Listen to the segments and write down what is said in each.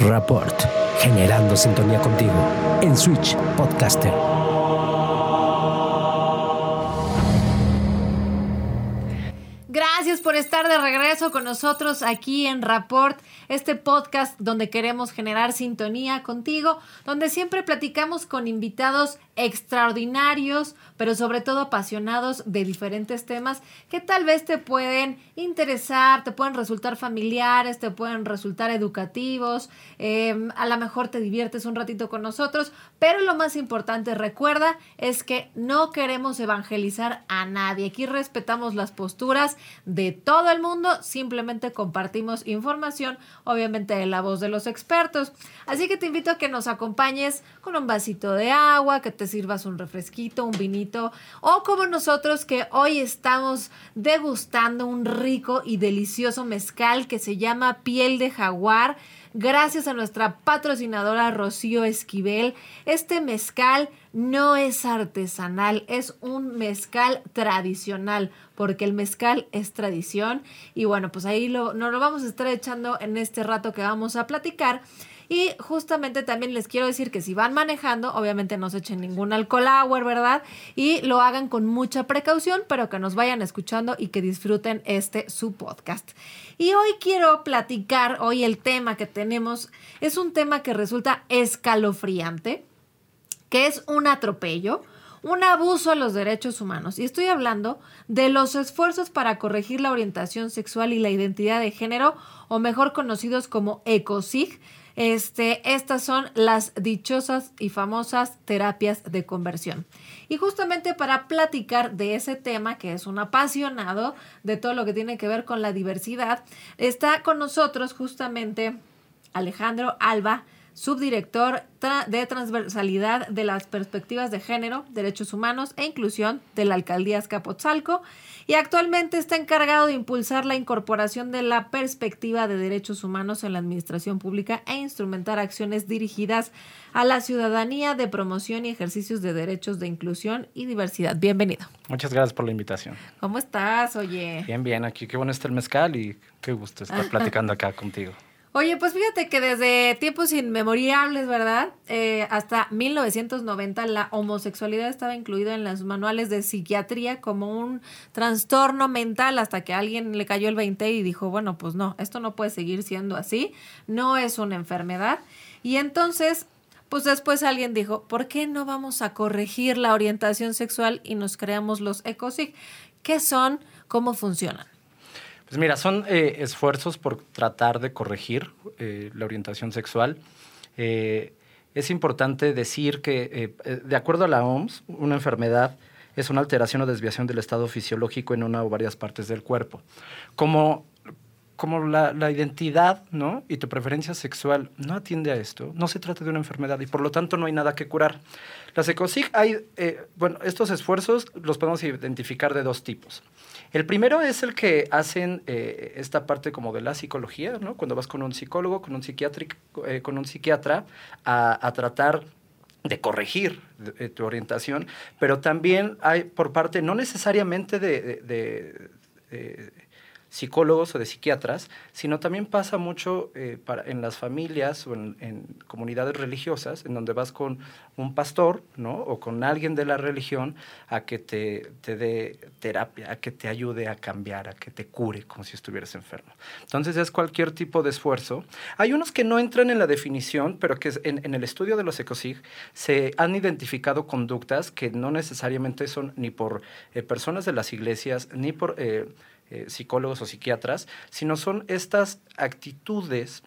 Rapport, generando sintonía contigo en Switch Podcaster. Gracias por estar de regreso con nosotros aquí en Rapport, este podcast donde queremos generar sintonía contigo, donde siempre platicamos con invitados extraordinarios, pero sobre todo apasionados de diferentes temas que tal vez te pueden interesar, te pueden resultar familiares, te pueden resultar educativos, em, a lo mejor te diviertes un ratito con nosotros, pero lo más importante, recuerda, es que no queremos evangelizar a nadie. Aquí respetamos las posturas de todo el mundo, simplemente compartimos información, obviamente de la voz de los expertos. Así que te invito a que nos acompañes con un vasito de agua, que te sirvas un refresquito, un vinito, o como nosotros que hoy estamos degustando un rico y delicioso mezcal que se llama piel de jaguar. Gracias a nuestra patrocinadora Rocío Esquivel, este mezcal no es artesanal, es un mezcal tradicional, porque el mezcal es tradición. Y bueno, pues ahí lo, nos lo vamos a estar echando en este rato que vamos a platicar. Y justamente también les quiero decir que si van manejando, obviamente no se echen ningún alcohol hour, ¿verdad? Y lo hagan con mucha precaución, pero que nos vayan escuchando y que disfruten este su podcast. Y hoy quiero platicar, hoy el tema que tenemos es un tema que resulta escalofriante, que es un atropello un abuso a los derechos humanos. Y estoy hablando de los esfuerzos para corregir la orientación sexual y la identidad de género, o mejor conocidos como ECOSIG, este, estas son las dichosas y famosas terapias de conversión. Y justamente para platicar de ese tema, que es un apasionado de todo lo que tiene que ver con la diversidad, está con nosotros justamente Alejandro Alba, subdirector de transversalidad de las perspectivas de género, derechos humanos e inclusión de la alcaldía Azcapotzalco y actualmente está encargado de impulsar la incorporación de la perspectiva de derechos humanos en la administración pública e instrumentar acciones dirigidas a la ciudadanía de promoción y ejercicios de derechos de inclusión y diversidad. Bienvenido. Muchas gracias por la invitación. ¿Cómo estás, oye? Bien, bien, aquí qué bueno está el mezcal y qué gusto estar platicando acá contigo. Oye, pues fíjate que desde tiempos inmemoriales, ¿verdad? Eh, hasta 1990 la homosexualidad estaba incluida en los manuales de psiquiatría como un trastorno mental hasta que alguien le cayó el 20 y dijo, bueno, pues no, esto no puede seguir siendo así, no es una enfermedad. Y entonces, pues después alguien dijo, ¿por qué no vamos a corregir la orientación sexual y nos creamos los ECOSIG? ¿Qué son? ¿Cómo funcionan? Pues mira, son eh, esfuerzos por tratar de corregir eh, la orientación sexual. Eh, es importante decir que, de acuerdo a la OMS, una enfermedad es una alteración o desviación del estado fisiológico en una o varias partes del cuerpo. Como, como la, la, identidad ¿no? y tu preferencia sexual no atiende a esto, no se trata de una enfermedad y por lo tanto no hay nada que curar. Las ECOSIG hay, bueno, estos esfuerzos los podemos identificar de dos tipos. El primero es el que hacen eh, esta parte como de la psicología, ¿no? Cuando vas con un psicólogo, con un, eh, con un psiquiatra a, tratar de corregir eh, tu orientación, pero también hay por parte no necesariamente de psicólogos o de psiquiatras, sino también pasa mucho eh, para, en las familias o en, comunidades religiosas, en donde vas con un pastor, ¿no? O con alguien de la religión a que te, te dé terapia, a que te ayude a cambiar, a que te cure como si estuvieras enfermo. Entonces es cualquier tipo de esfuerzo. Hay unos que no entran en la definición, pero que en, en el estudio de los ECOSIG se han identificado conductas que no necesariamente son ni por eh, personas de las iglesias, ni por... Eh, eh, psicólogos o psiquiatras, sino son estas actitudes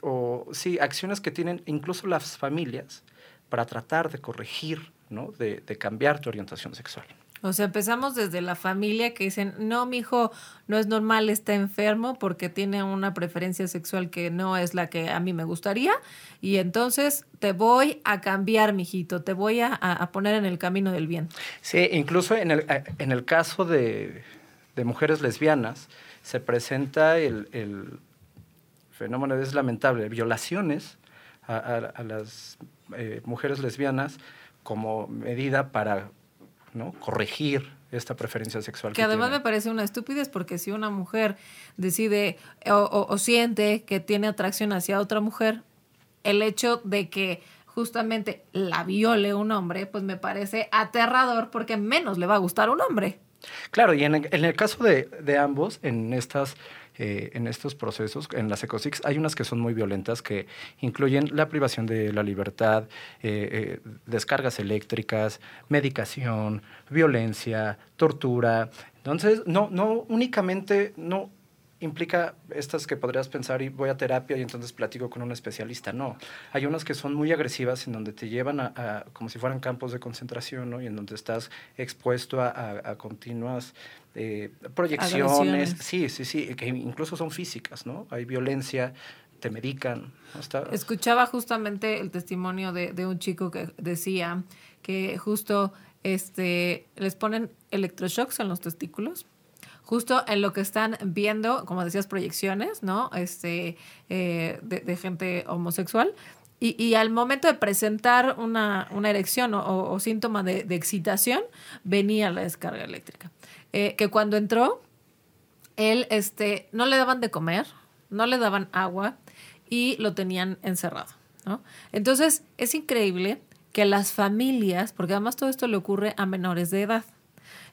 o sí, acciones que tienen incluso las familias para tratar de corregir, ¿no? de, cambiar tu orientación sexual. O sea, empezamos desde la familia que dicen, no, mi hijo no es normal, está enfermo porque tiene una preferencia sexual que no es la que a mí me gustaría. Y entonces te voy a cambiar, mijito, te voy a, a poner en el camino del bien. Sí, incluso en el, en el caso de, de mujeres lesbianas, se presenta el, fenómeno, es lamentable, violaciones a, las eh, mujeres lesbianas como medida para ¿no? corregir esta preferencia sexual. Que, además me parece una estupidez porque si una mujer decide o, siente que tiene atracción hacia otra mujer, el hecho de que justamente la viole un hombre, pues me parece aterrador porque menos le va a gustar un hombre. Claro, y en el, en el caso de, ambos, en estas... Eh, en estos procesos, en las ECOSIX, hay unas que son muy violentas que incluyen la privación de la libertad, eh, eh, descargas eléctricas, medicación, violencia, tortura. Entonces, no, no únicamente, no, implica estas que podrías pensar y voy a terapia y entonces platico con un especialista. No, hay unas que son muy agresivas en donde te llevan a, como si fueran campos de concentración, ¿no? Y en donde estás expuesto a, a continuas eh, proyecciones. Sí, sí, sí, que incluso son físicas, ¿no? Hay violencia, te medican. Escuchaba justamente el testimonio de, de un chico que decía que justo este, les ponen electroshocks en los testículos justo en lo que están viendo, como decías, proyecciones, ¿no? Este, eh, de, gente homosexual. Y, al momento de presentar una, erección o, síntoma de, excitación, venía la descarga eléctrica. Eh, que cuando entró, él este, no le daban de comer, no le daban agua y lo tenían encerrado. ¿no? Entonces, es increíble que las familias, porque además todo esto le ocurre a menores de edad.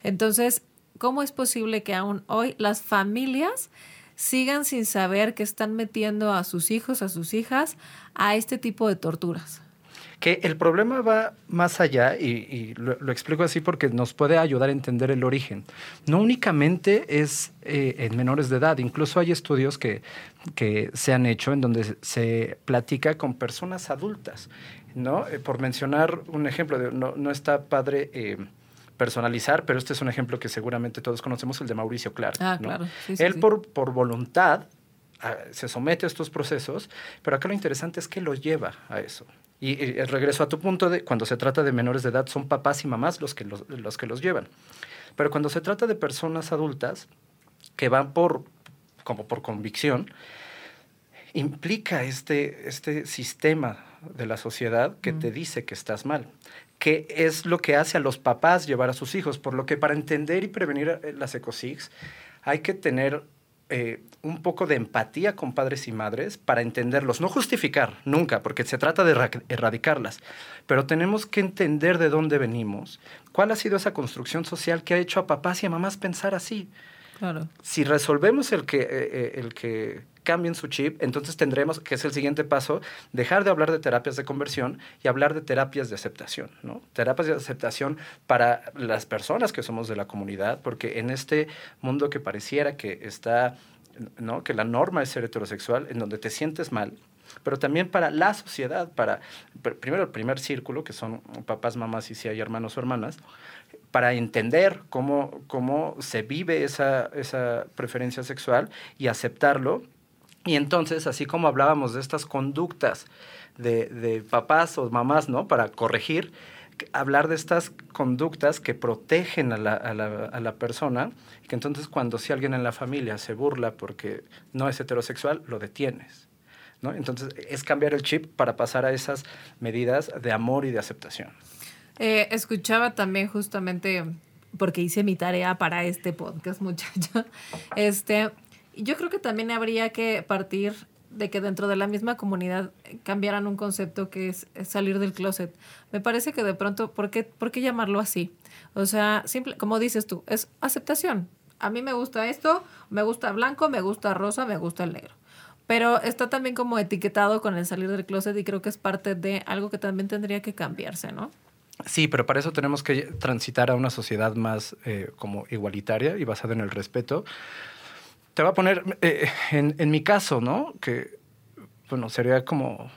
Entonces, ¿Cómo es posible que aún hoy las familias sigan sin saber que están metiendo a sus hijos, a sus hijas, a este tipo de torturas? Que el problema va más allá, y, lo, explico así porque nos puede ayudar a entender el origen. No únicamente es eh, en menores de edad, incluso hay estudios que, que se han hecho en donde se platica con personas adultas. ¿no? Eh, por mencionar un ejemplo, no está padre. Eh, personalizar, pero este es un ejemplo que seguramente todos conocemos, el de Mauricio Clark. Ah, claro. Él Por, por voluntad ah, se somete a estos procesos, pero acá lo interesante es que lo lleva a eso. Y, el regreso a tu punto de cuando se trata de menores de edad, son papás y mamás los que los, los que los llevan. Pero cuando se trata de personas adultas que van por, como por convicción, implica este, este sistema de la sociedad que te dice que estás mal que es lo que hace a los papás llevar a sus hijos. Por lo que para entender y prevenir eh, las ecosigs hay que tener eh, un poco de empatía con padres y madres para entenderlos, no justificar nunca, porque se trata de erradicarlas, pero tenemos que entender de dónde venimos, cuál ha sido esa construcción social que ha hecho a papás y a mamás pensar así. Si resolvemos el que, eh, el que cambien su chip, entonces tendremos, que es el siguiente paso, dejar de hablar de terapias de conversión y hablar de terapias de aceptación, ¿no? Terapias de aceptación para las personas que somos de la comunidad, porque en este mundo que pareciera que está, ¿no? Que la norma es ser heterosexual, en donde te sientes mal, pero también para la sociedad, para primero el primer círculo, que son papás, mamás y si hay hermanos o hermanas, para entender cómo, cómo se vive esa, esa preferencia sexual y aceptarlo y entonces, así como hablábamos de estas conductas de, papás o mamás, ¿no? Para corregir, hablar de estas conductas que protegen a la, a, la, a la, persona, que entonces cuando si alguien en la familia se burla porque no es heterosexual, lo detienes. ¿no? Entonces es cambiar el chip para pasar a esas medidas de amor y de aceptación. Eh, escuchaba también justamente, porque hice mi tarea para este podcast, muchacho, este, yo creo que también habría que partir de que dentro de la misma comunidad cambiaran un concepto que es salir del closet. Me parece que de pronto, ¿por qué, ¿por qué llamarlo así? O sea, simple, como dices tú, es aceptación. A mí me gusta esto, me gusta blanco, me gusta rosa, me gusta el negro. Pero está también como etiquetado con el salir del closet y creo que es parte de algo que también tendría que cambiarse, ¿no? Sí, pero para eso tenemos que transitar a una sociedad más eh, como igualitaria y basada en el respeto te voy a poner eh, en, en, mi caso, ¿no? Que, bueno, sería como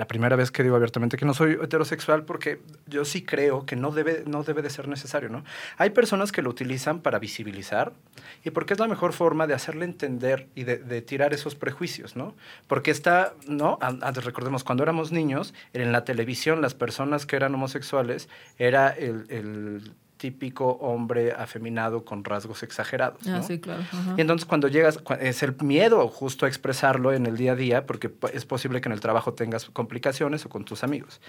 la primera vez que digo abiertamente que no soy heterosexual porque yo sí creo que no debe, no debe de ser necesario, ¿no? Hay personas que lo utilizan para visibilizar y porque es la mejor forma de hacerle entender y de, de tirar esos prejuicios, ¿no? Porque está, ¿no? Antes recordemos, cuando éramos niños, en la televisión las personas que eran homosexuales era el, el típico hombre afeminado con rasgos exagerados. Ah, sí, claro. Y entonces cuando llegas, es el miedo justo a expresarlo en el día a día, porque es posible que en el trabajo tengas complicaciones o con tus amigos.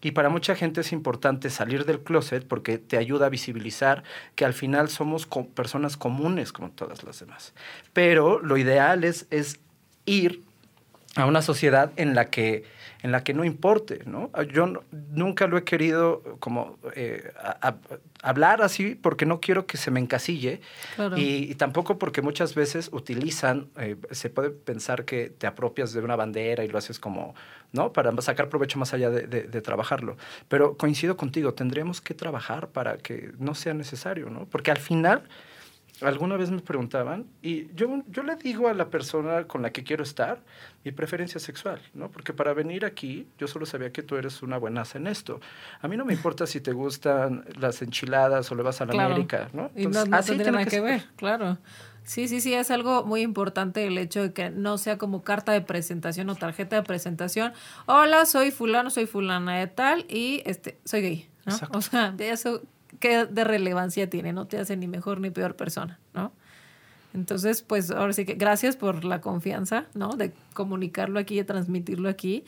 Y para mucha gente es importante salir del closet porque te ayuda a visibilizar que al final somos personas comunes como todas las demás. Pero lo ideal es, es ir a una sociedad en la que en la que no importe, ¿no? Yo nunca lo he querido como eh, hablar así porque no quiero que se me encasille y, tampoco porque muchas veces utilizan, eh, se puede pensar que te apropias de una bandera y lo haces como, ¿no? Para sacar provecho más allá de, de trabajarlo. Pero coincido contigo, tendríamos que trabajar para que no sea necesario, ¿no? Porque al final alguna vez me preguntaban y yo, yo le digo a la persona con la que quiero estar mi preferencia sexual, ¿no? Porque para venir aquí yo solo sabía que tú eres una buenaza en esto. A mí no me importa si te gustan las enchiladas o le vas a la América, ¿no? y no, no así tiene nada que, ver, claro. Sí, sí, sí, es algo muy importante el hecho de que no sea como carta de presentación o tarjeta de presentación. Hola, soy fulano, soy fulana de tal y este soy gay, ¿no? O sea, eso ¿qué de relevancia tiene? No te hace ni mejor ni peor persona, ¿no? Entonces, pues ahora sí que gracias por la confianza, ¿no? De comunicarlo aquí, de transmitirlo aquí.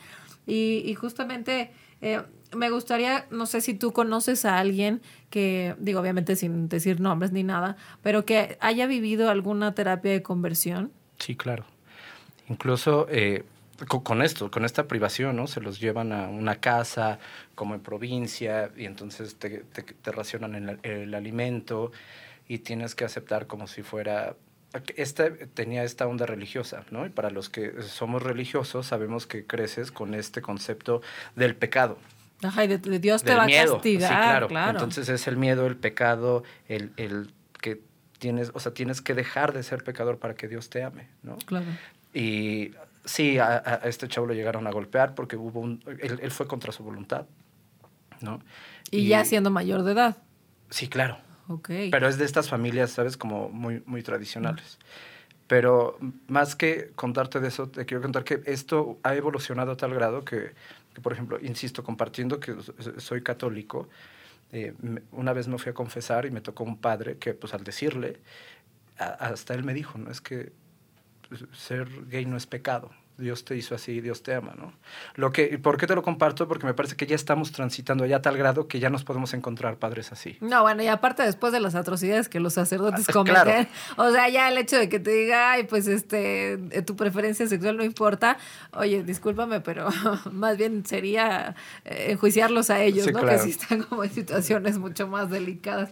Y, justamente eh, me gustaría, no sé si tú conoces a alguien que, digo, obviamente sin decir nombres ni nada, pero que haya vivido alguna terapia de conversión. Sí, claro. Incluso eh, con, esto, con esta privación, ¿no? Se los llevan a una casa como en provincia y entonces te, te, racionan el, el, alimento y tienes que aceptar como si fuera... Esta, tenía esta onda religiosa, ¿no? Y para los que somos religiosos sabemos que creces con este concepto del pecado. Ajá, y de, Dios te va a castigar. claro. Entonces es el miedo, el pecado, el, el que tienes, o sea, tienes que dejar de ser pecador para que Dios te ame, ¿no? Claro. Y Sí, a, este chavo lo llegaron a golpear porque hubo un, él, fue contra su voluntad, ¿no? Y, ya siendo mayor de edad. Sí, claro. Ok. Pero es de estas familias, ¿sabes? Como muy, muy tradicionales. Pero más que contarte de eso, te quiero contar que esto ha evolucionado a tal grado que, por ejemplo, insisto, compartiendo que soy católico, eh, una vez me fui a confesar y me tocó un padre que, pues al decirle, hasta él me dijo, ¿no? Es que ser gay no es pecado. Dios te hizo así, Dios te ama, ¿no? Lo que, ¿Por qué te lo comparto? Porque me parece que ya estamos transitando ya a tal grado que ya nos podemos encontrar padres así. No, bueno, y aparte después de las atrocidades que los sacerdotes cometen, o sea, ya el hecho de que te diga, ay, pues este, tu preferencia sexual no importa, oye, discúlpame, pero más bien sería eh, enjuiciarlos a ellos, ¿no? Que sí están como en situaciones mucho más delicadas.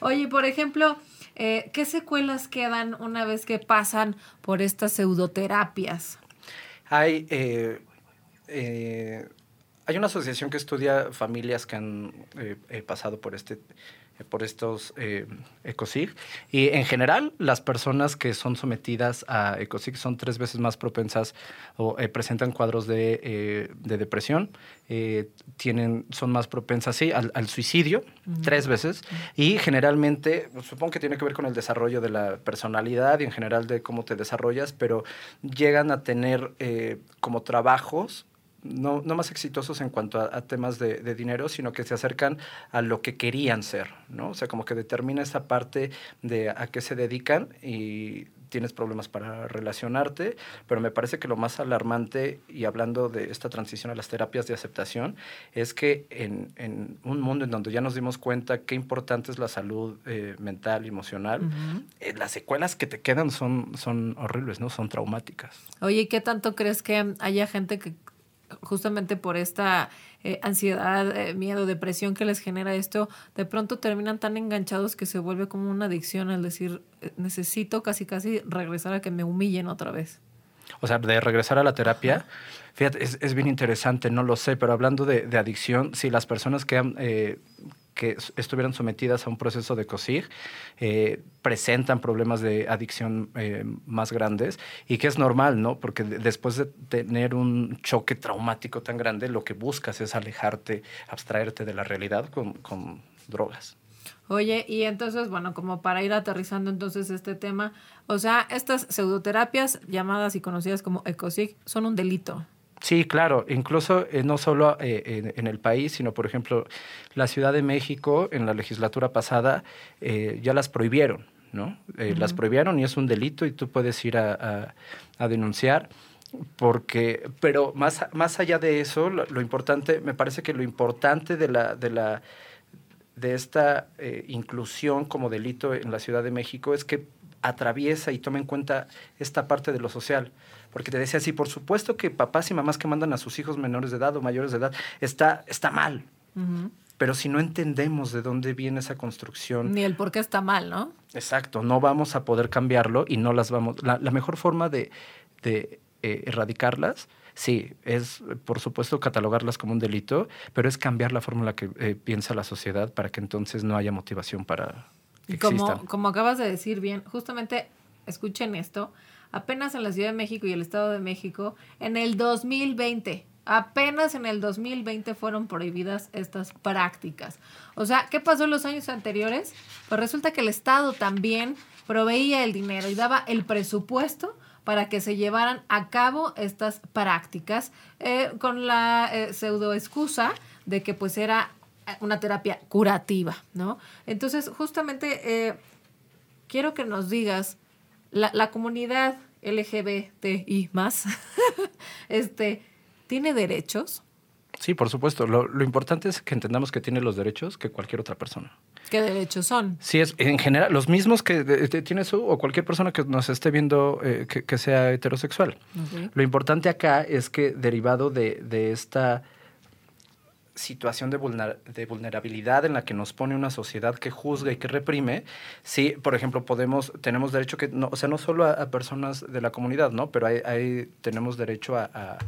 Oye, por ejemplo, eh, ¿Qué secuelas quedan una vez que pasan por estas pseudoterapias? Hay, eh, eh, hay una asociación que estudia familias que han pasado por este por estos eh, ECOSIG. Y en general, las personas que son sometidas a ECOSIG son tres veces más propensas o eh, presentan cuadros de, eh, de depresión, eh, tienen, son más propensas, sí, al, al suicidio, tres veces. Y generalmente, pues, supongo que tiene que ver con el desarrollo de la personalidad y en general de cómo te desarrollas, pero llegan a tener como trabajos no, no, más exitosos en cuanto a, temas de, dinero, sino que se acercan a lo que querían ser, ¿no? O sea, como que determina esa parte de a qué se dedican y tienes problemas para relacionarte, pero me parece que lo más alarmante, y hablando de esta transición a las terapias de aceptación, es que en, un mundo en donde ya nos dimos cuenta qué importante es la salud eh, mental y emocional, eh, las secuelas que te quedan son, son horribles, ¿no? Son traumáticas. Oye, ¿qué tanto crees que haya gente que justamente por esta eh, ansiedad, eh, miedo, depresión que les genera esto, de pronto terminan tan enganchados que se vuelve como una adicción al decir, eh, necesito casi casi regresar a que me humillen otra vez. O sea, de regresar a la terapia, fíjate, es, es, bien interesante, no lo sé, pero hablando de, de adicción, si las personas que han que estuvieran sometidas a un proceso de COSIG eh, presentan problemas de adicción eh, más grandes y que es normal, ¿no? Porque después de tener un choque traumático tan grande, lo que buscas es alejarte, abstraerte de la realidad con, con drogas. Oye, y entonces, bueno, como para ir aterrizando entonces este tema, o sea, estas pseudoterapias llamadas y conocidas como ECOSIG son un delito. Sí, claro, incluso eh, no solo eh, en, el país, sino por ejemplo, la Ciudad de México en la legislatura pasada eh, ya las prohibieron, ¿no? Las prohibieron y es un delito y tú puedes ir a, denunciar porque, pero más, más allá de eso, lo, importante, me parece que lo importante de la, de la de esta inclusión como delito en la Ciudad de México es que atraviesa y toma en cuenta esta parte de lo social porque te decía, sí, por supuesto que papás y mamás que mandan a sus hijos menores de edad o mayores de edad está, está mal. Pero si no entendemos de dónde viene esa construcción. Ni el por qué está mal, ¿no? Exacto, no vamos a poder cambiarlo y no las vamos. La, mejor forma de, de eh, erradicarlas, sí, es por supuesto catalogarlas como un delito, pero es cambiar la forma en la que eh, piensa la sociedad para que entonces no haya motivación para que como, como acabas de decir bien, justamente escuchen esto, apenas en la Ciudad de México y el Estado de México, en el 2020, apenas en el 2020 fueron prohibidas estas prácticas. O sea, ¿qué pasó en los años anteriores? Pues resulta que el Estado también proveía el dinero y daba el presupuesto para que se llevaran a cabo estas prácticas eh, con la eh, pseudo excusa de que pues era una terapia curativa, ¿no? Entonces, justamente eh, quiero que nos digas, la, la comunidad LGBTI más, este, ¿tiene derechos? Sí, por supuesto. Lo, lo, importante es que entendamos que tiene los derechos que cualquier otra persona. ¿Qué derechos son? Sí, es en general los mismos que tiene su o cualquier persona que nos esté viendo eh, que, sea heterosexual. Lo importante acá es que derivado de, de esta situación de, de, vulnerabilidad en la que nos pone una sociedad que juzga y que reprime, sí, por ejemplo, podemos, tenemos derecho que, no, o sea, no solo a, personas de la comunidad, ¿no? Pero hay, tenemos derecho a,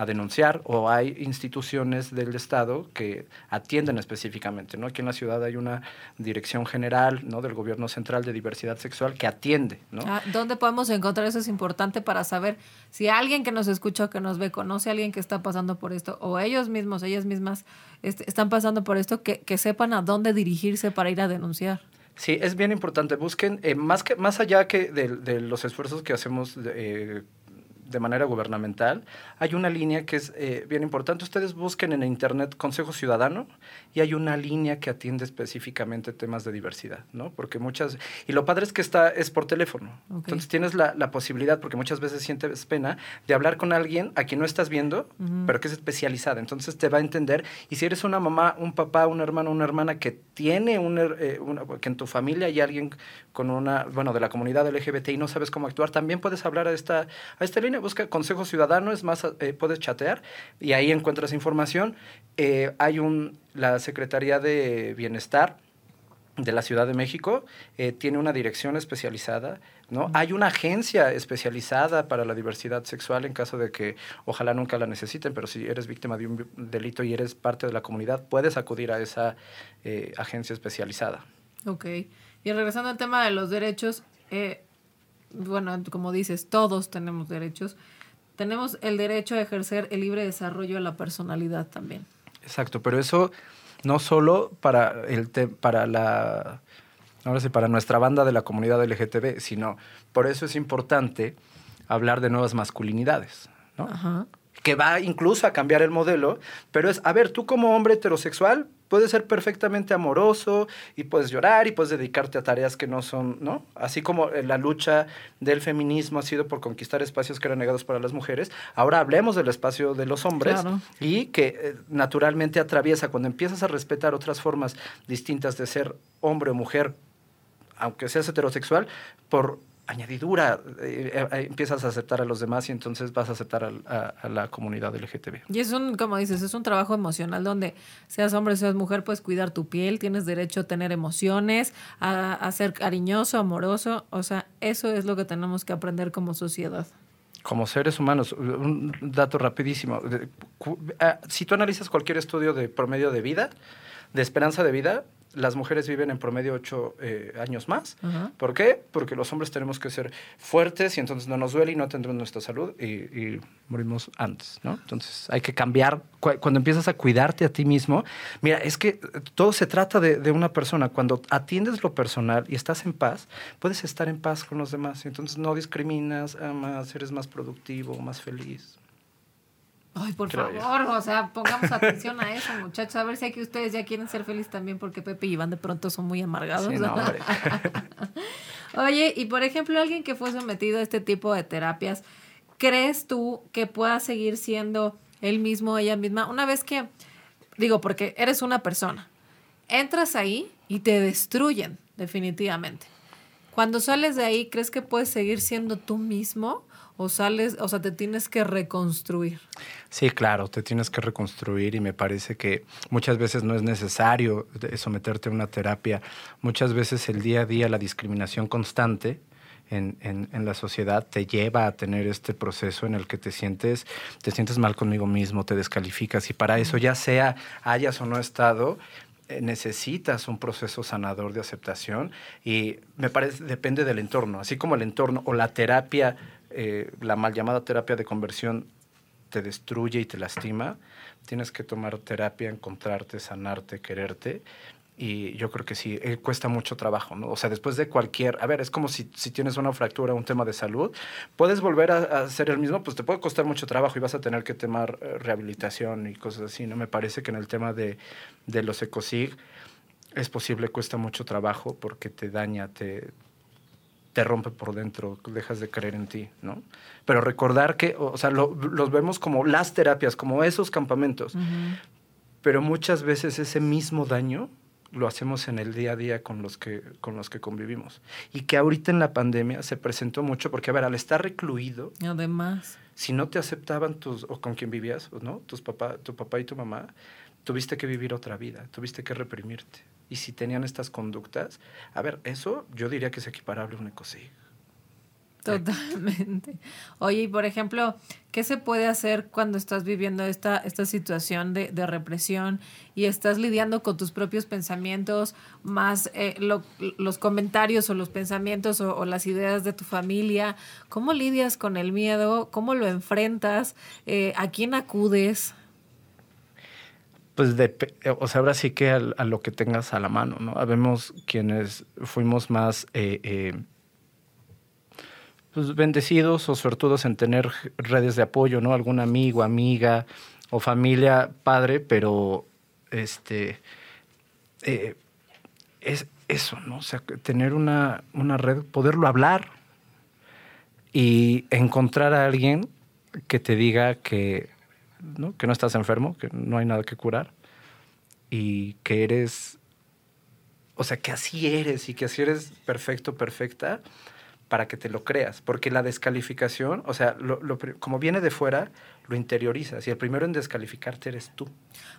a denunciar o hay instituciones del Estado que atienden específicamente. ¿no? Aquí en la ciudad hay una dirección general ¿no? del gobierno central de diversidad sexual que atiende. ¿no? Ah, ¿Dónde podemos encontrar eso? Es importante para saber si alguien que nos escucha o que nos ve conoce a alguien que está pasando por esto o ellos mismos, ellas mismas están pasando por esto, que, que sepan a dónde dirigirse para ir a denunciar. Sí, es bien importante. Busquen, eh, más, que, más allá que de, de, los esfuerzos que hacemos eh, de manera gubernamental, hay una línea que es eh, bien importante. Ustedes busquen en Internet Consejo Ciudadano y hay una línea que atiende específicamente temas de diversidad, ¿no? Porque muchas... Y lo padre es que está, es por teléfono. Entonces tienes la, la, posibilidad, porque muchas veces sientes pena, de hablar con alguien a quien no estás viendo, pero que es especializada. Entonces te va a entender. Y si eres una mamá, un papá, un hermano, una hermana que tiene un, eh, una, que en tu familia hay alguien con una, bueno, de la comunidad LGBT y no sabes cómo actuar, también puedes hablar a esta, a esta línea busca Consejo Ciudadano, es más, eh, puedes chatear y ahí encuentras información. Eh, hay un, la Secretaría de Bienestar de la Ciudad de México eh, tiene una dirección especializada, ¿no? Hay una agencia especializada para la diversidad sexual en caso de que ojalá nunca la necesiten, pero si eres víctima de un delito y eres parte de la comunidad, puedes acudir a esa agencia especializada. Ok. Y regresando al tema de los derechos, bueno, como dices, todos tenemos derechos. Tenemos el derecho a ejercer el libre desarrollo de la personalidad también. Exacto, pero eso no solo para el para la ahora sí para nuestra banda de la comunidad LGTB, sino por eso es importante hablar de nuevas masculinidades, ¿no? Ajá que va incluso a cambiar el modelo, pero es, a ver, tú como hombre heterosexual puedes ser perfectamente amoroso y puedes llorar y puedes dedicarte a tareas que no son, ¿no? Así como eh, la lucha del feminismo ha sido por conquistar espacios que eran negados para las mujeres, ahora hablemos del espacio de los hombres y que eh, naturalmente atraviesa cuando empiezas a respetar otras formas distintas de ser hombre o mujer, aunque seas heterosexual, por añadidura, eh, eh, empiezas a aceptar a los demás y entonces vas a aceptar a, la comunidad LGTB. Y es un, como dices, es un trabajo emocional donde seas hombre, seas mujer, puedes cuidar tu piel, tienes derecho a tener emociones, a, ser cariñoso, amoroso, o sea, eso es lo que tenemos que aprender como sociedad. Como seres humanos, un dato rapidísimo. Si tú analizas cualquier estudio de promedio de vida, de esperanza de vida, las mujeres viven en promedio ocho eh, años más. ¿Por qué? Porque los hombres tenemos que ser fuertes y entonces no nos duele y no tendremos nuestra salud y, morimos antes, ¿no? Entonces hay que cambiar. Cuando empiezas a cuidarte a ti mismo, mira, es que todo se trata de, de, una persona. Cuando atiendes lo personal y estás en paz, puedes estar en paz con los demás. Entonces no discriminas, amas, eres más productivo, más feliz. Ay, por favor, o sea, pongamos atención a eso, muchachos. A ver si aquí ustedes ya quieren ser felices también, porque Pepe y Iván de pronto son muy amargados. Oye, y por ejemplo, alguien que fue sometido a este tipo de terapias, ¿crees tú que pueda seguir siendo él mismo, ella misma? Una vez que, digo, porque eres una persona, entras ahí y te destruyen, definitivamente. Cuando sales de ahí, ¿crees que puedes seguir siendo tú mismo? O sales, o sea, te tienes que reconstruir. Sí, claro, te tienes que reconstruir y me parece que muchas veces no es necesario someterte a una terapia. Muchas veces el día a día, la discriminación constante, en, en, la sociedad te lleva a tener este proceso en el que te sientes, te sientes mal conmigo mismo, te descalificas y para eso ya sea hayas o no estado, eh, necesitas un proceso sanador de aceptación y me parece, depende del entorno, así como el entorno o la terapia, eh, la mal llamada terapia de conversión te destruye y te lastima, tienes que tomar terapia, encontrarte, sanarte, quererte y yo creo que sí, eh, cuesta mucho trabajo, ¿no? O sea, después de cualquier, a ver, es como si, si tienes una fractura, un tema de salud, puedes volver a, hacer el mismo, pues te puede costar mucho trabajo y vas a tener que tomar eh, rehabilitación y cosas así, ¿no? Me parece que en el tema de, de los ecosig es posible, cuesta mucho trabajo porque te daña, te, te rompe por dentro, dejas de creer en ti, ¿no? Pero recordar que, o sea, los vemos como las terapias, como esos campamentos, pero muchas veces ese mismo daño lo hacemos en el día a día con los que con los que convivimos. Y que ahorita en la pandemia se presentó mucho porque a ver al estar recluido además. si no te aceptaban tus o con quien vivías no tus papá tu papá y tu mamá tuviste que vivir otra vida tuviste que reprimirte y si tenían estas conductas a ver eso yo diría que es equiparable a un ecocidio Totalmente. Oye, y por ejemplo, ¿qué se puede hacer cuando estás viviendo esta, esta situación de, de represión y estás lidiando con tus propios pensamientos, más eh, los comentarios o los pensamientos o, las ideas de tu familia? ¿Cómo lidias con el miedo? ¿Cómo lo enfrentas? Eh, ¿A quién acudes? Pues, de, o sea, ahora sí que a, lo que tengas a la mano, ¿no? Habemos quienes fuimos más... Eh, pues, bendecidos o suertudos en tener redes de apoyo, ¿no? Algún amigo, amiga o familia, padre, pero este eh, es eso, ¿no? O sea, tener una, una red, poderlo hablar y encontrar a alguien que te diga que ¿no? que no estás enfermo, que no hay nada que curar y que eres, o sea, que así eres y que así eres perfecto, perfecta para que te lo creas, porque la descalificación, o sea, como viene de fuera, lo interiorizas y el primero en descalificarte eres tú.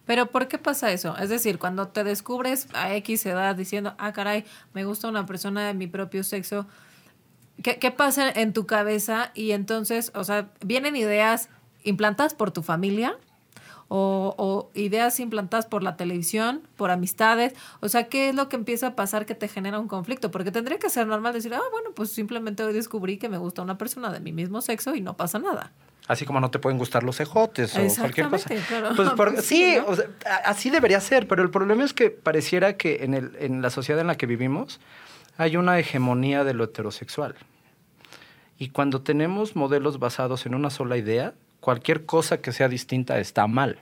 Pero ¿por qué pasa eso? Es decir, cuando te descubres a X edad diciendo, ah, caray, me gusta una persona de mi propio sexo, ¿qué, qué pasa en tu cabeza? Y entonces, o sea, vienen ideas implantadas por tu familia o, ideas implantadas por la televisión, por amistades. O sea, ¿qué es lo que empieza a pasar que te genera un conflicto? Porque tendría que ser normal decir, ah, bueno, pues simplemente hoy descubrí que me gusta una persona de mi mismo sexo y no pasa nada. Así como no te pueden gustar los ejotes o cualquier cosa. Pues sí, así debería ser, pero el problema es que pareciera que en, el, en la sociedad en la que vivimos hay una hegemonía de lo heterosexual. Y cuando tenemos modelos basados en una sola idea, cualquier cosa que sea distinta está mal.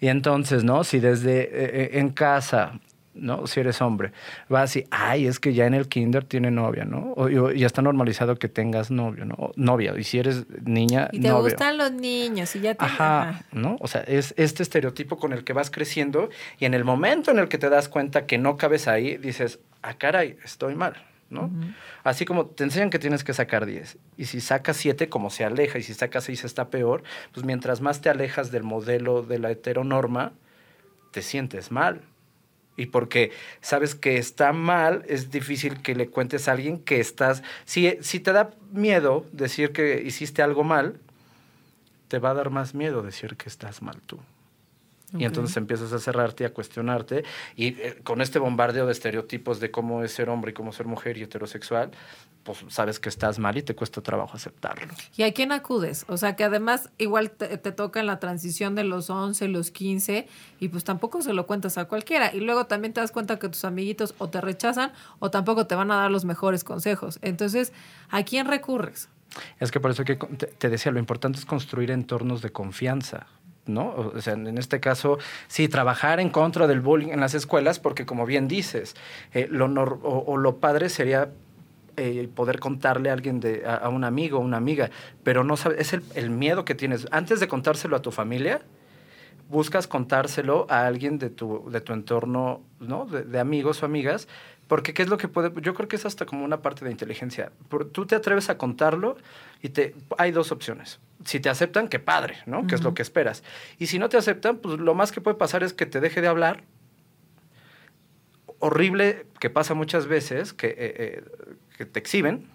Y entonces, ¿no? Si desde eh, eh, en casa, ¿no? Si eres hombre, vas y, ay, es que ya en el kinder tiene novia, ¿no? O, ya está normalizado que tengas novio, ¿no? novia. Y si eres niña, Y te gustan los niños y ya te... Ajá, ¿no? O sea, es este estereotipo con el que vas creciendo y en el momento en el que te das cuenta que no cabes ahí, dices, ah, caray, estoy mal. ¿No? Así como te enseñan que tienes que sacar 10 y si sacas 7 como se aleja y si sacas 6 está peor, pues mientras más te alejas del modelo de la heteronorma, te sientes mal. Y porque sabes que está mal, es difícil que le cuentes a alguien que estás... Si, si te da miedo decir que hiciste algo mal, te va a dar más miedo decir que estás mal tú. Y entonces empiezas a cerrarte a cuestionarte. Y eh, con este bombardeo de estereotipos de cómo es ser hombre y cómo ser mujer y heterosexual, pues sabes que estás mal y te cuesta trabajo aceptarlo. ¿Y a quién acudes? O sea, que además igual te, toca en la transición de los 11, los 15, y pues tampoco se lo cuentas a cualquiera. Y luego también te das cuenta que tus amiguitos o te rechazan o tampoco te van a dar los mejores consejos. Entonces, ¿a quién recurres? Es que por eso que te decía, lo importante es construir entornos de confianza. ¿No? O sea, en este caso, sí, trabajar en contra del bullying en las escuelas, porque como bien dices, eh, lo o, lo padre sería eh, poder contarle a alguien, de, a, un amigo una amiga, pero no sabes, es el, miedo que tienes. Antes de contárselo a tu familia, buscas contárselo a alguien de tu, de tu entorno, ¿no? De, de amigos o amigas, porque qué es lo que puede, yo creo que es hasta como una parte de inteligencia. Por- tú te atreves a contarlo y te, hay dos opciones. Si te aceptan, qué padre, ¿no? Que es lo que esperas. Y si no te aceptan, pues lo más que puede pasar es que te deje de hablar. Horrible que pasa muchas veces, que, eh, eh, que te exhiben,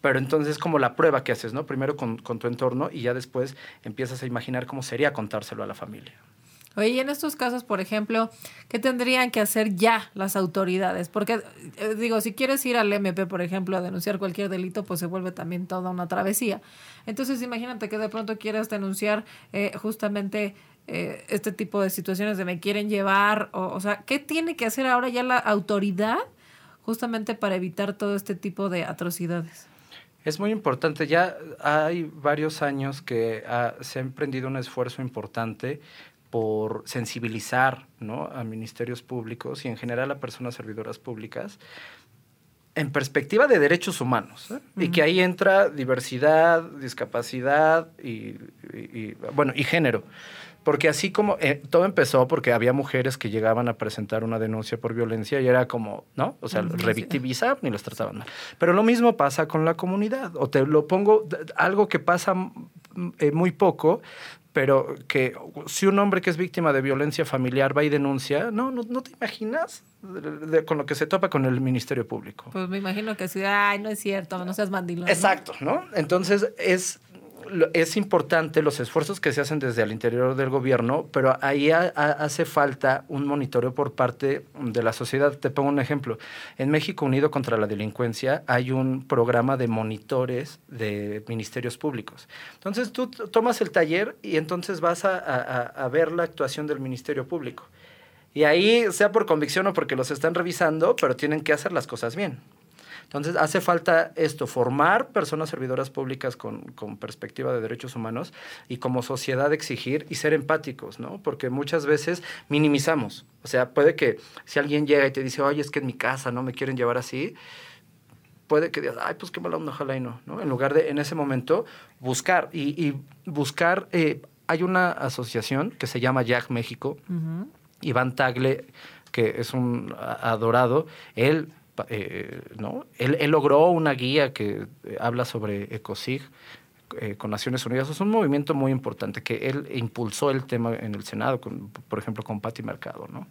pero entonces es como la prueba que haces, ¿no? Primero con, con tu entorno y ya después empiezas a imaginar cómo sería contárselo a la familia. Oye, y en estos casos, por ejemplo, ¿qué tendrían que hacer ya las autoridades? Porque, eh, digo, si quieres ir al MP, por ejemplo, a denunciar cualquier delito, pues se vuelve también toda una travesía. Entonces, imagínate que de pronto quieras denunciar eh, justamente eh, este tipo de situaciones de me quieren llevar, o, o sea, ¿qué tiene que hacer ahora ya la autoridad justamente para evitar todo este tipo de atrocidades? Es muy importante, ya hay varios años que ah, se ha emprendido un esfuerzo importante por sensibilizar ¿no? a ministerios públicos y en general a personas servidoras públicas en perspectiva de derechos humanos. ¿eh? Y que ahí entra diversidad, discapacidad y, y- y, bueno, y género. Porque así como eh, todo empezó porque había mujeres que llegaban a presentar una denuncia por violencia y era como, ¿no? O sea, sí. revictimizaban y los trataban mal. Pero lo mismo pasa con la comunidad. O te lo pongo, algo que pasa mm, eh, muy poco, pero que si un hombre que es víctima de violencia familiar va y denuncia, no, no, no te imaginas de- de- con lo que se topa con el Ministerio Público. Pues me imagino que así, ay, no es cierto, no seas mandilón. Exacto, ¿no? Entonces es, es importante los esfuerzos que se hacen desde el interior del gobierno, pero ahí ha- ha- hace falta un monitoreo por parte de la sociedad. Te pongo un ejemplo. En México Unido contra la Delincuencia hay un programa de monitores de ministerios públicos. Entonces tú tomas el taller y entonces vas a- a ver la actuación del Ministerio Público. Y ahí, sea por convicción o porque los están revisando, pero tienen que hacer las cosas bien. Entonces, hace falta esto, formar personas servidoras públicas con, con perspectiva de derechos humanos y como sociedad exigir y ser empáticos, ¿no? Porque muchas veces minimizamos. O sea, puede que si alguien llega y te dice, oye, es que en mi casa no me quieren llevar así, puede que digas, ay, pues qué mala onda, ojalá y no, ¿no? En lugar de, en ese momento, buscar y, y buscar, eh, hay una asociación que se llama Jack México, Ujú. Iván Tagle, que es un adorado, él, eh, ¿no? él, él logró una guía que eh, habla sobre ECOSIG eh, con Naciones Unidas. Es un movimiento muy importante que él impulsó el tema en el Senado, con, por ejemplo, con Patti Mercado. ¿no?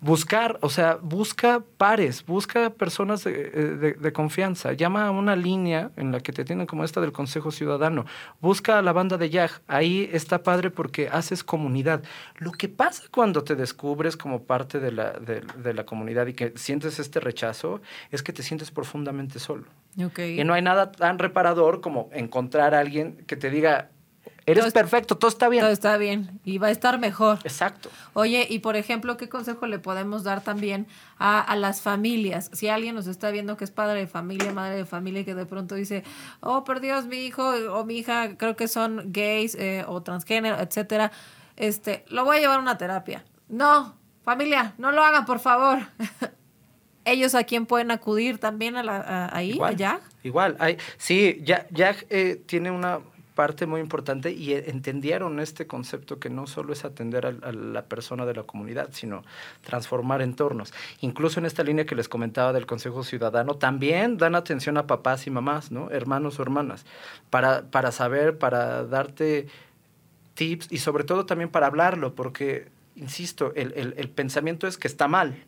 Buscar, o sea, busca pares, busca personas de, eh, de- de confianza, llama a una línea en la que te tienen como esta del Consejo Ciudadano, busca a la banda de YAG, ahí está padre porque haces comunidad. Lo que pasa cuando te descubres como parte de la, de, de la comunidad y que sientes este rechazo es que te sientes profundamente solo. Y no hay nada tan reparador como encontrar a alguien que te diga, eres Todo perfecto, todo está bien. Todo está bien y va a estar mejor. Exacto. Oye, y por ejemplo, ¿qué consejo le podemos dar también a, a las familias? Si alguien nos está viendo que es padre de familia, madre de familia, y que de pronto dice, oh, por Dios, mi hijo o mi hija creo que son gays eh, o transgénero, etcétera, este, lo voy a llevar a una terapia. No, familia, no lo hagan, por favor. Ellos a quién pueden acudir también a la, a- ahí, Igual, allá. Igual, hay, sí, ya, ya eh, tiene una parte muy importante y eh, entendieron este concepto que no solo es atender a, la persona de la comunidad, sino transformar entornos. Incluso en esta línea que les comentaba del Consejo Ciudadano, también dan atención a papás y mamás, ¿no? Hermanos o hermanas, para, para saber, para darte tips y sobre todo también para hablarlo, porque, insisto, el, el- el pensamiento es que está mal.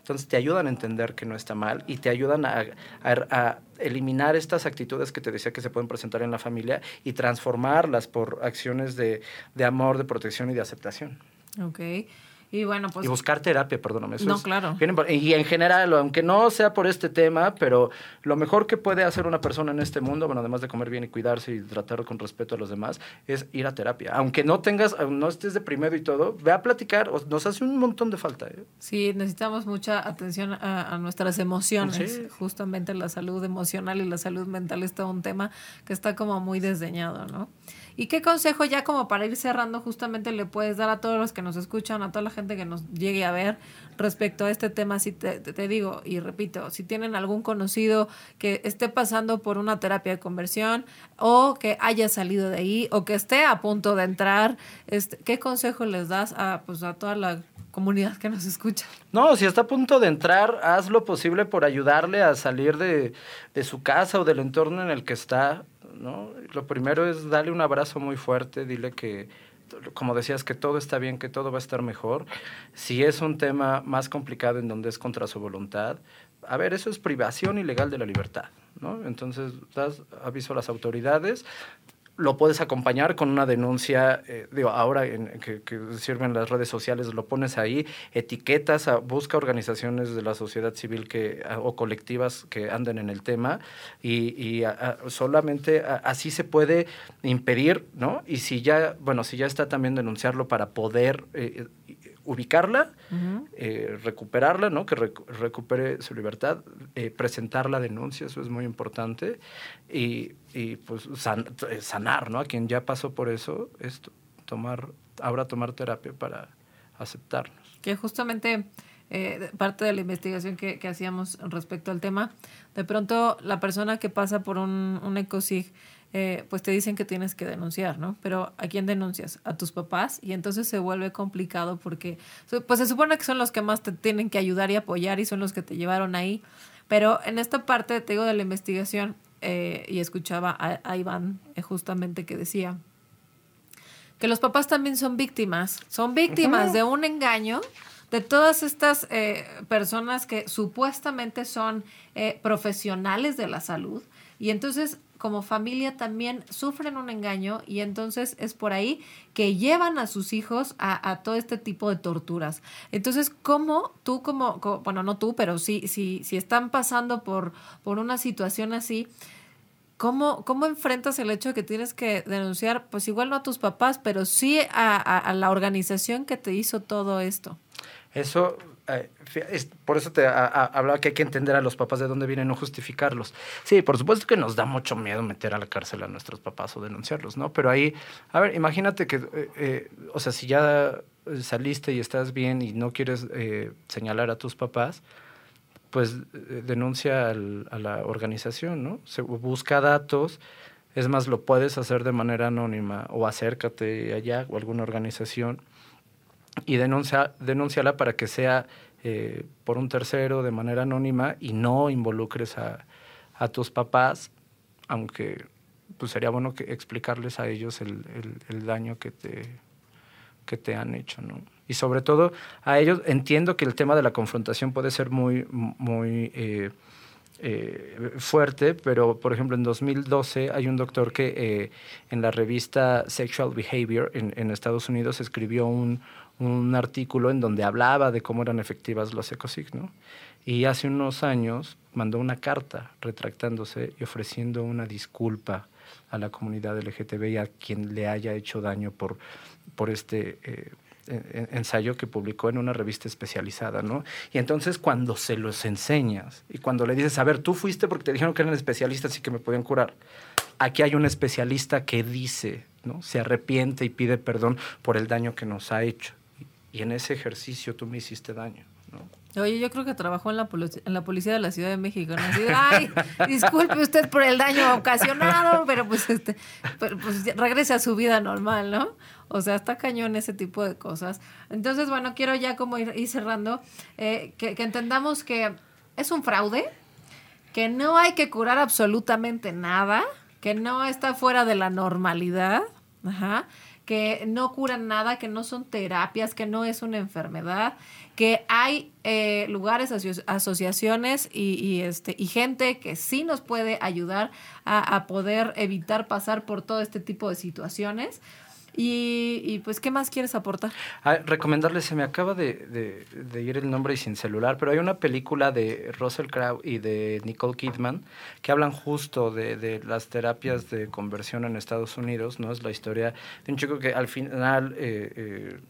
Entonces te ayudan a entender que no está mal y te ayudan a, eliminar estas actitudes que te decía que se pueden presentar en la familia y transformarlas por acciones de, de amor, de protección y de aceptación. Ok. Y bueno, pues... y buscar terapia, perdóname. Eso No, es claro. bien y en general, aunque no sea por este tema, pero lo mejor que puede hacer una persona en este mundo, bueno, además de comer bien y cuidarse y tratar con respeto a los demás, es ir a terapia. Aunque no tengas, no estés deprimido y todo, ve a platicar, nos hace un montón de falta. ¿eh? Sí, necesitamos mucha atención a, a nuestras emociones. Sí. Justamente la salud emocional y la salud mental es todo un tema que está como muy desdeñado, ¿no? ¿Y qué consejo ya como para ir cerrando justamente le puedes dar a todos los que nos escuchan, a toda la gente que nos llegue a ver respecto a este tema? Si te, digo y repito, si tienen algún conocido que esté pasando por una terapia de conversión o que haya salido de ahí o que esté a punto de entrar, este, ¿qué consejo les das a, pues, a toda la comunidad que nos escucha. No, si está a punto de entrar, haz lo posible por ayudarle a salir de, de, su casa o del entorno en el que está. ¿No? Lo primero es darle un abrazo muy fuerte, dile que, como decías, que todo está bien, que todo va a estar mejor. Si es un tema más complicado en donde es contra su voluntad, a ver, eso es privación ilegal de la libertad. ¿no? Entonces, das aviso a las autoridades, lo puedes acompañar con una denuncia, eh, digo, ahora en, que, sirven las redes sociales, lo pones ahí, etiquetas, busca organizaciones de la sociedad civil que, o colectivas que anden en el tema y, solamente así se puede impedir, ¿no? Y si ya, bueno, si ya está también denunciarlo para poder eh, ubicarla, eh, recuperarla, ¿no? que recupere su libertad, eh, presentar la denuncia, eso es muy importante, y, y pues eh, sanar ¿no? a quien ya pasó por eso, esto, tomar, ahora tomar terapia para aceptarnos. Que justamente parte de la investigación que, que, hacíamos respecto al tema, de pronto la persona que pasa por un, un ECOSIG, eh, pues te dicen que tienes que denunciar, ¿no? Pero ¿a quién denuncias? A tus papás y entonces se vuelve complicado porque pues se supone que son los que más te tienen que ayudar y apoyar y son los que te llevaron ahí. Pero en esta parte, te digo, de la investigación eh, y escuchaba a, Iván eh, justamente que decía que los papás también son víctimas, son víctimas de un engaño de todas estas personas que supuestamente son profesionales de la salud y entonces como familia también sufren un engaño y entonces es por ahí que llevan a sus hijos a, todo este tipo de torturas. Entonces, ¿cómo tú como, bueno, no tú, pero sí, sí, si están pasando por, por una situación así, ¿Cómo, ¿Cómo enfrentas el hecho de que tienes que denunciar, pues igual no a tus papás, pero sí a, a la organización que te hizo todo esto? Eso por eso te hablaba que hay que entender a los papás de dónde vienen, no justificarlos. Sí, por supuesto que nos da mucho miedo meter a la cárcel a nuestros papás o denunciarlos, ¿no? Pero ahí, a ver, imagínate que, eh, eh, o sea, si ya saliste y estás bien y no quieres señalar a tus papás, pues denuncia a la organización, ¿no? Se busca datos. Es más, lo puedes hacer de manera anónima o acércate allá o alguna organización y denuncia, denúnciala para que sea eh, por un tercero de manera anónima y no involucres a, a tus papás, aunque pues sería bueno explicarles a ellos el, el, daño que te, que te han hecho, ¿no? Y sobre todo a ellos, entiendo que el tema de la confrontación puede ser muy, muy eh, eh, fuerte, pero por ejemplo en 2012 hay un doctor que en la revista Sexual Behavior en, en Estados Unidos escribió un, un artículo en donde hablaba de cómo eran efectivas los ecosig, ¿no? Y hace unos años mandó una carta retractándose y ofreciendo una disculpa a la comunidad LGTB y a quien le haya hecho daño por, por este eh, ensayo que publicó en una revista especializada, ¿no? Y entonces cuando se los enseñas y cuando le dices, a ver, tú fuiste porque te dijeron que eran especialistas y que me podían curar, aquí hay un especialista que dice, ¿no? Se arrepiente y pide perdón por el daño que nos ha hecho y en ese ejercicio tú me hiciste daño. ¿no? Oye, yo creo que trabajó en la, en la policía de la Ciudad de México. ¿no? Ay, disculpe usted por el daño ocasionado, pero pues, este, pues regrese a su vida normal, ¿no? O sea, está cañón ese tipo de cosas. Entonces, bueno, quiero ya como ir, cerrando, eh, que, que entendamos que es un fraude, que no hay que curar absolutamente nada, que no está fuera de la normalidad, ajá, que no curan nada, que no son terapias, que no es una enfermedad, que hay eh, lugares, asociaciones y, este, y gente que sí nos puede ayudar a, poder evitar pasar por todo este tipo de situaciones. Y, pues, ¿qué más quieres aportar? Ah, recomendarles, se me acaba de, ir el nombre y sin celular, pero hay una película de Russell Crowe y de Nicole Kidman que hablan justo de, las terapias de conversión en Estados Unidos, ¿no? Es la historia de un chico que al final... Eh, eh,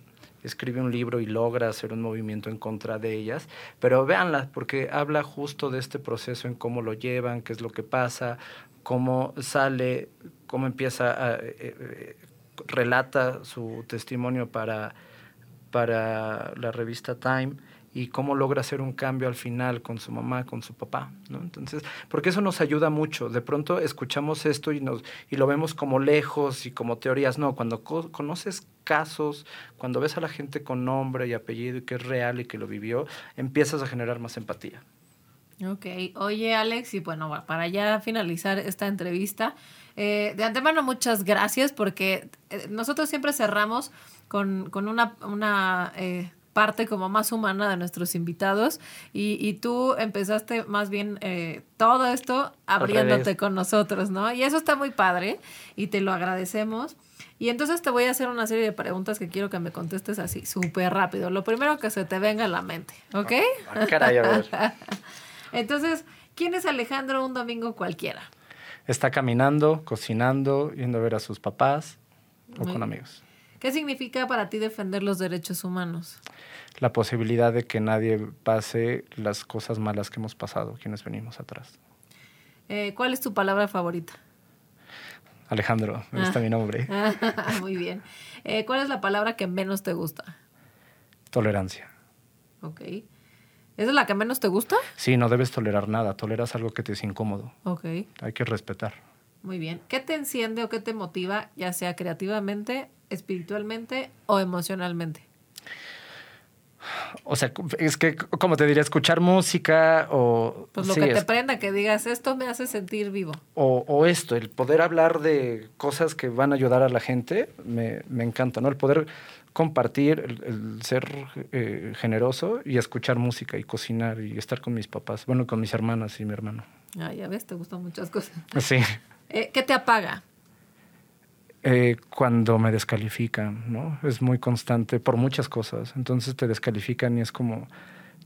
escribe un libro y logra hacer un movimiento en contra de ellas, pero véanla porque habla justo de este proceso en cómo lo llevan, qué es lo que pasa, cómo sale cómo empieza a... eh, relata su testimonio para, para la revista Time y cómo logra hacer un cambio al final con su mamá, con su papá, ¿no? Entonces, porque eso nos ayuda mucho. De pronto escuchamos esto y, nos, y lo vemos como lejos y como teorías. No, cuando co- conoces casos, cuando ves a la gente con nombre y apellido y que es real y que lo vivió, empiezas a generar más empatía. Ok, oye Alex, y bueno, para ya finalizar esta entrevista, eh, de antemano muchas gracias porque eh, nosotros siempre cerramos con, con una, una eh, parte como más humana de nuestros invitados y, y tú empezaste más bien eh, todo esto abriéndote con nosotros, ¿no? Y eso está muy padre y te lo agradecemos. Y entonces te voy a hacer una serie de preguntas que quiero que me contestes así, súper rápido. Lo primero que se te venga a la mente, ¿ok? Ah, caray, a ver. Entonces, ¿quién es Alejandro un domingo cualquiera? Está caminando, cocinando, yendo a ver a sus papás o Muy con amigos. ¿Qué significa para ti defender los derechos humanos? La posibilidad de que nadie pase las cosas malas que hemos pasado, quienes venimos atrás. Eh, ¿Cuál es tu palabra favorita? Alejandro, ahí está mi nombre. Muy bien. Eh, ¿Cuál es la palabra que menos te gusta? Tolerancia. Ok. ¿Esa es la que menos te gusta? Sí, no debes tolerar nada. Toleras algo que te es incómodo. Ok. Hay que respetar. Muy bien. ¿Qué te enciende o qué te motiva, ya sea creativamente, espiritualmente o emocionalmente? O sea, es que, como te diría, escuchar música o... Pues lo sí, que te es- prenda, que digas, esto me hace sentir vivo. o, o esto, el poder hablar de cosas que van a ayudar a la gente, me, me encanta, ¿no? El poder compartir, el, el ser eh, generoso y escuchar música y cocinar y estar con mis papás, bueno, con mis hermanas y mi hermano. Ah, ya ves, te gustan muchas cosas. Sí. Eh, ¿Qué te apaga? Eh, cuando me descalifican, ¿no? Es muy constante por muchas cosas. Entonces te descalifican y es como,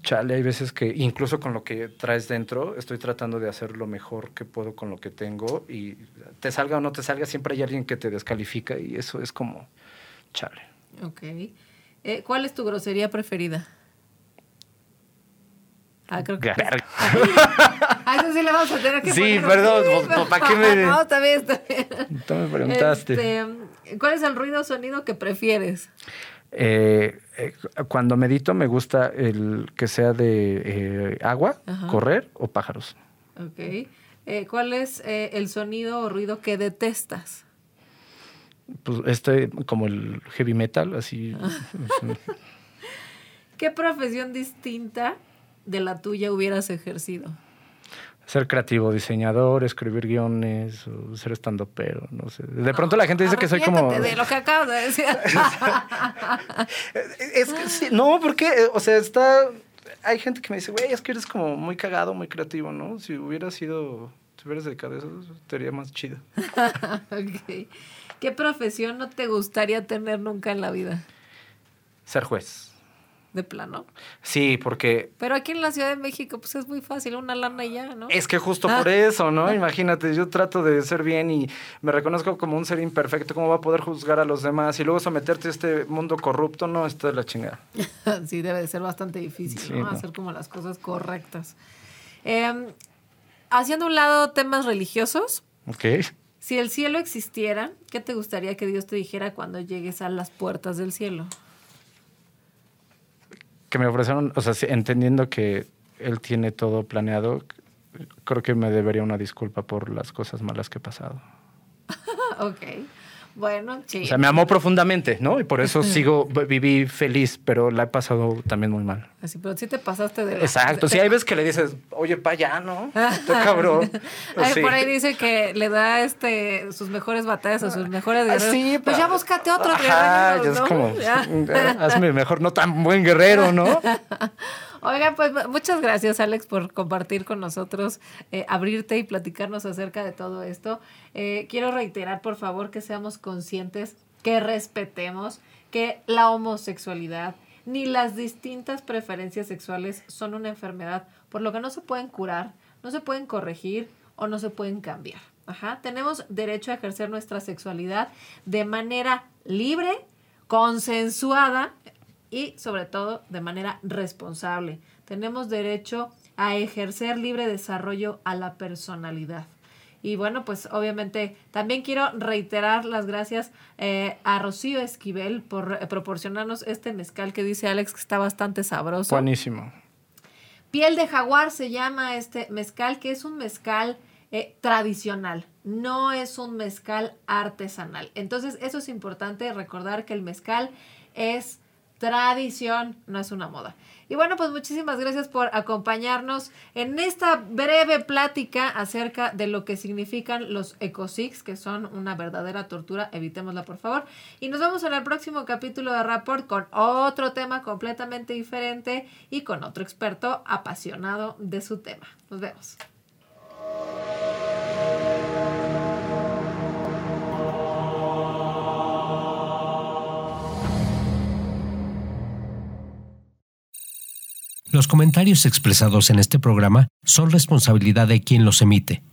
chale, hay veces que incluso con lo que traes dentro, estoy tratando de hacer lo mejor que puedo con lo que tengo y te salga o no te salga, siempre hay alguien que te descalifica y eso es como, chale. Ok. Eh, ¿Cuál es tu grosería preferida? Ah, creo que... Verga. Ah, eso sí le vamos a tener que Sí, poner perdón, pues, ¿para qué me- No, está bien, está bien. Tú me preguntaste. Este, ¿Cuál es el ruido o sonido que prefieres? Eh, eh, cuando medito me gusta el que sea de eh, agua, Ajá. correr o pájaros. Ok. Eh, ¿Cuál es eh, el sonido o ruido que detestas? Pues este, como el heavy metal, así. ¿Qué profesión distinta de la tuya hubieras ejercido? Ser creativo, diseñador, escribir guiones, o ser estando pero, no sé. De pronto la gente dice que soy como... De lo que acabas de decir. Es que sí, no, porque, o sea, está... Hay gente que me dice, güey, es que eres como muy cagado, muy creativo, ¿no? Si hubieras sido... Si hubieras dedicado a eso, estaría más chido. Ok. ¿Qué profesión no te gustaría tener nunca en la vida? Ser juez. De plano. Sí, porque Pero aquí en la Ciudad de México, pues es muy fácil, una lana y ya, ¿no? Es que justo Ah. por eso, ¿no? Imagínate, yo trato de ser bien y me reconozco como un ser imperfecto. ¿Cómo va a poder juzgar a los demás y luego someterte a este mundo corrupto? No, está de la chingada. sí, debe de ser bastante difícil, Sí, ¿no? no. Hacer como las cosas correctas. Em, haciendo un lado temas religiosos, ¿Ok? Si el cielo existiera, ¿qué te gustaría que Dios te dijera cuando llegues a las puertas del cielo? Que me ofrecieron, o sea, entendiendo que él tiene todo planeado, creo que me debería una disculpa por las cosas malas que he pasado. ok. Bueno, sí. O sea, me amó profundamente, ¿no? Y por eso sigo, viví feliz, pero la he pasado también muy mal. Así, pero sí te pasaste de... Exacto. Sí, hay veces que le dices, oye, pa, ya, ¿no? Cabrón. Ay, Sí. Por ahí dice que le da este sus mejores batallas a sus mejores Ah, guerreros. sí, pues ya búscate otro Ajá, guerrero, es como, Ya. eh, hazme mejor, no tan buen guerrero, ¿no? Oiga, pues muchas gracias, Alex, por compartir con nosotros, eh, abrirte y platicarnos acerca de todo esto. Eh, quiero reiterar, por favor, que seamos conscientes, que respetemos que la homosexualidad ni las distintas preferencias sexuales son una enfermedad, por lo que no se pueden curar, no se pueden corregir o no se pueden cambiar. Ajá. Tenemos derecho a ejercer nuestra sexualidad de manera libre, consensuada y sobre todo de manera responsable. Tenemos derecho a ejercer libre desarrollo a la personalidad. Y bueno, pues obviamente también quiero reiterar las gracias eh, a Rocío Esquivel por eh, proporcionarnos este mezcal que dice Alex que está bastante sabroso. Buenísimo. Piel de jaguar se llama este mezcal, que es un mezcal eh, tradicional, no es un mezcal artesanal. Entonces, eso es importante recordar que el mezcal es tradición, no es una moda. Y bueno, pues muchísimas gracias por acompañarnos en esta breve plática acerca de lo que significan los ecosics, que son una verdadera tortura, evitémosla por favor. Y nos vemos en el próximo capítulo de Rapport con otro tema completamente diferente y con otro experto apasionado de su tema. Nos vemos. Los comentarios expresados en este programa son responsabilidad de quien los emite